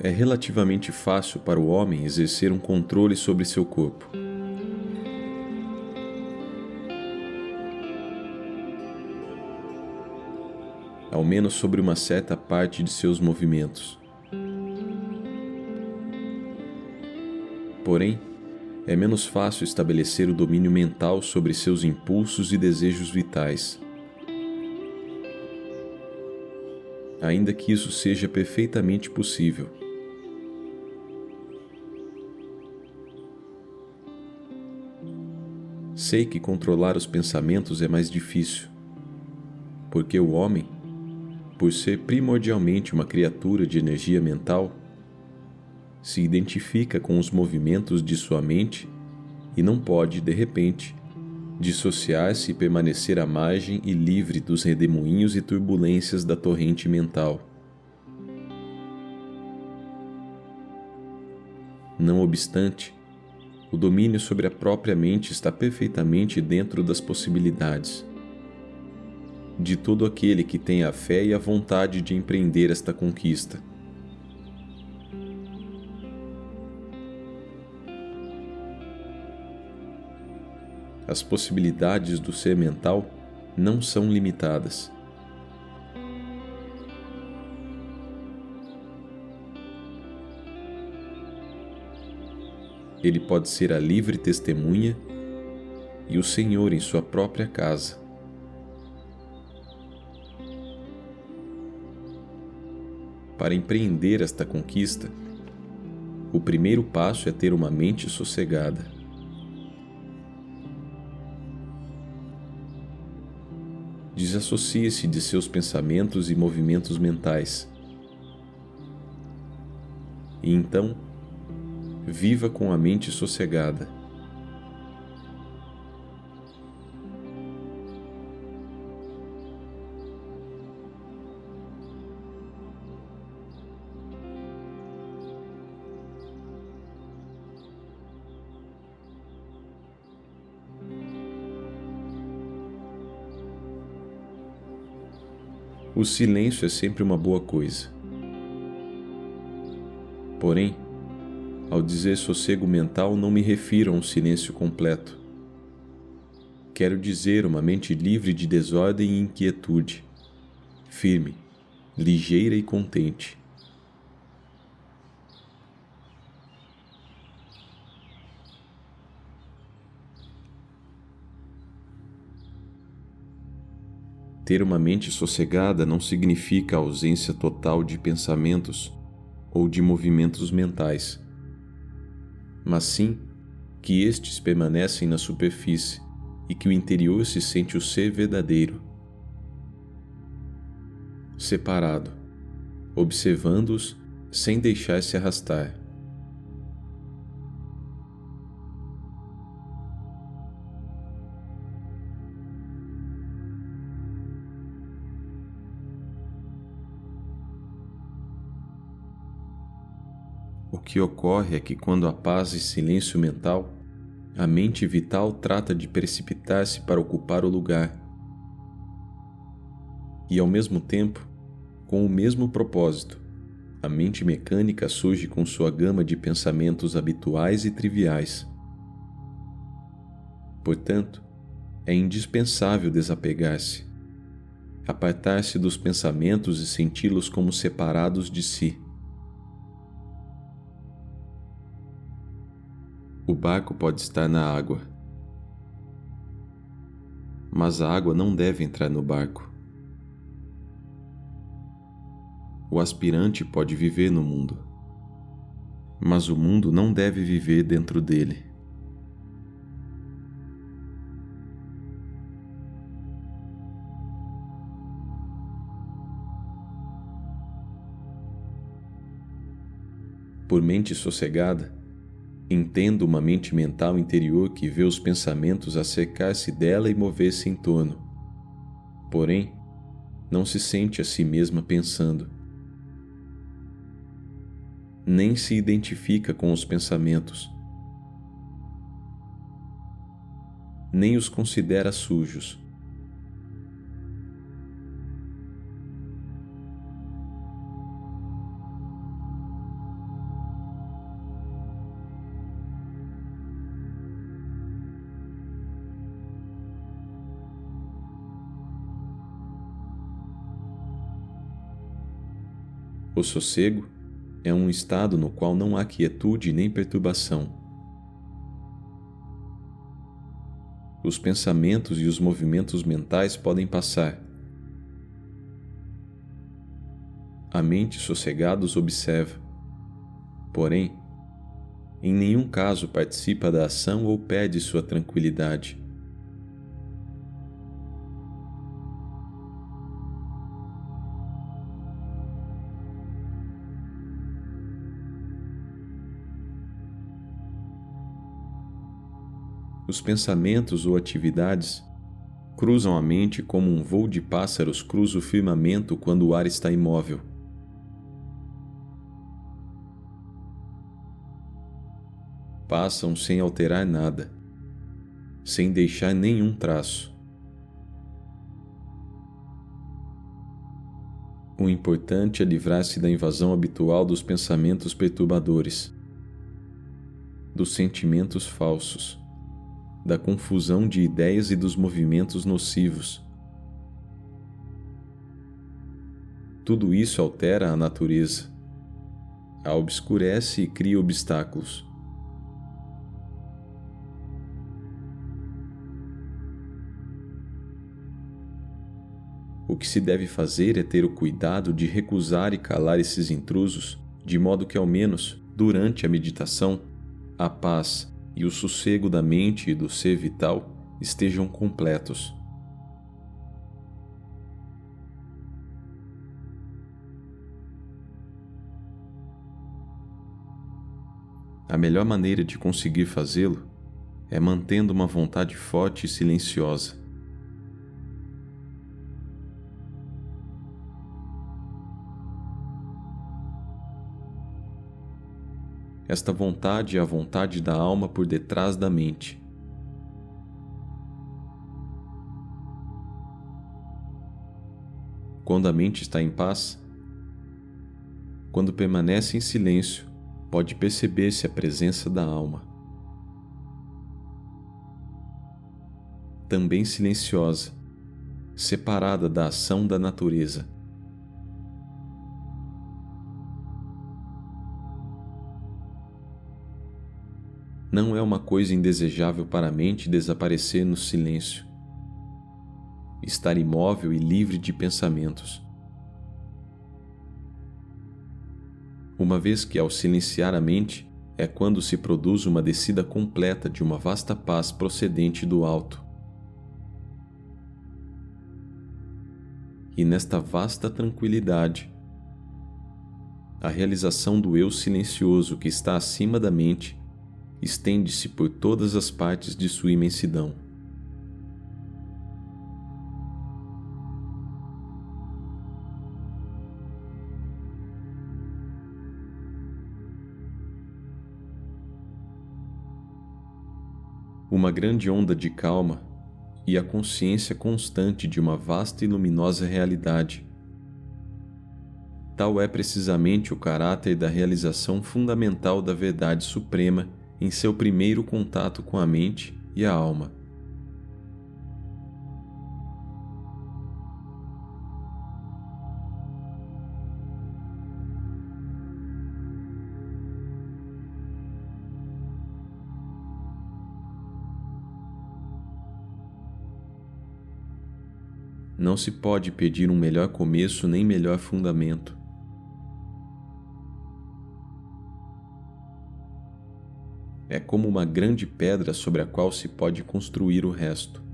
é relativamente fácil para o homem exercer um controle sobre seu corpo. Ao menos sobre uma certa parte de seus movimentos. Porém, é menos fácil estabelecer o domínio mental sobre seus impulsos e desejos vitais. Ainda que isso seja perfeitamente possível. Sei que controlar os pensamentos é mais difícil, porque o homem, por ser primordialmente uma criatura de energia mental, se identifica com os movimentos de sua mente e não pode, de repente, dissociar-se e permanecer à margem e livre dos redemoinhos e turbulências da torrente mental. Não obstante, o domínio sobre a própria mente está perfeitamente dentro das possibilidades. De todo aquele que tem a fé e a vontade de empreender esta conquista. As possibilidades do ser mental não são limitadas. Ele pode ser a livre testemunha e o Senhor em sua própria casa. Para empreender esta conquista, o primeiro passo é ter uma mente sossegada. Desassocie-se de seus pensamentos e movimentos mentais. E então, viva com a mente sossegada. O silêncio é sempre uma boa coisa. Porém, ao dizer sossego mental, não me refiro a um silêncio completo. Quero dizer uma mente livre de desordem e inquietude, firme, ligeira e contente. Ter uma mente sossegada não significa ausência total de pensamentos ou de movimentos mentais mas sim que estes permanecem na superfície e que o interior se sente o ser verdadeiro. Separado, observando-os sem deixar-se arrastar. O que ocorre é que, quando há paz e silêncio mental, a mente vital trata de precipitar-se para ocupar o lugar. E, ao mesmo tempo, com o mesmo propósito, a mente mecânica surge com sua gama de pensamentos habituais e triviais. Portanto, é indispensável desapegar-se, apartar-se dos pensamentos e senti-los como separados de si. O barco pode estar na água, mas a água não deve entrar no barco. O aspirante pode viver no mundo, mas o mundo não deve viver dentro dele. Por mente sossegada, Entendo uma mente mental interior que vê os pensamentos acercar-se dela e mover-se em torno. Porém, não se sente a si mesma pensando. Nem se identifica com os pensamentos. Nem os considera sujos. O sossego é um estado no qual não há quietude nem perturbação. Os pensamentos e os movimentos mentais podem passar. A mente sossegada os observa. Porém, em nenhum caso participa da ação ou perde sua tranquilidade. Os pensamentos ou atividades cruzam a mente como um voo de pássaros cruza o firmamento quando o ar está imóvel. Passam sem alterar nada, sem deixar nenhum traço. O importante é livrar-se da invasão habitual dos pensamentos perturbadores, dos sentimentos falsos da confusão de ideias e dos movimentos nocivos. Tudo isso altera a natureza, a obscurece e cria obstáculos. O que se deve fazer é ter o cuidado de recusar e calar esses intrusos, de modo que, ao menos, durante a meditação, a paz e o sossego da mente e do ser vital estejam completos. A melhor maneira de conseguir fazê-lo é mantendo uma vontade forte e silenciosa. Esta vontade é a vontade da alma por detrás da mente. Quando a mente está em paz, quando permanece em silêncio, pode perceber-se a presença da alma. Também silenciosa, separada da ação da natureza. Não é uma coisa indesejável para a mente desaparecer no silêncio, estar imóvel e livre de pensamentos. Uma vez que, ao silenciar a mente, é quando se produz uma descida completa de uma vasta paz procedente do alto. E nesta vasta tranquilidade, a realização do eu silencioso que está acima da mente estende-se por todas as partes de sua imensidão. Uma grande onda de calma e a consciência constante de uma vasta e luminosa realidade. Tal é precisamente o caráter da realização fundamental da verdade suprema em seu primeiro contato com a mente e a alma. Não se pode pedir um melhor começo nem melhor fundamento. É como uma grande pedra sobre a qual se pode construir o resto.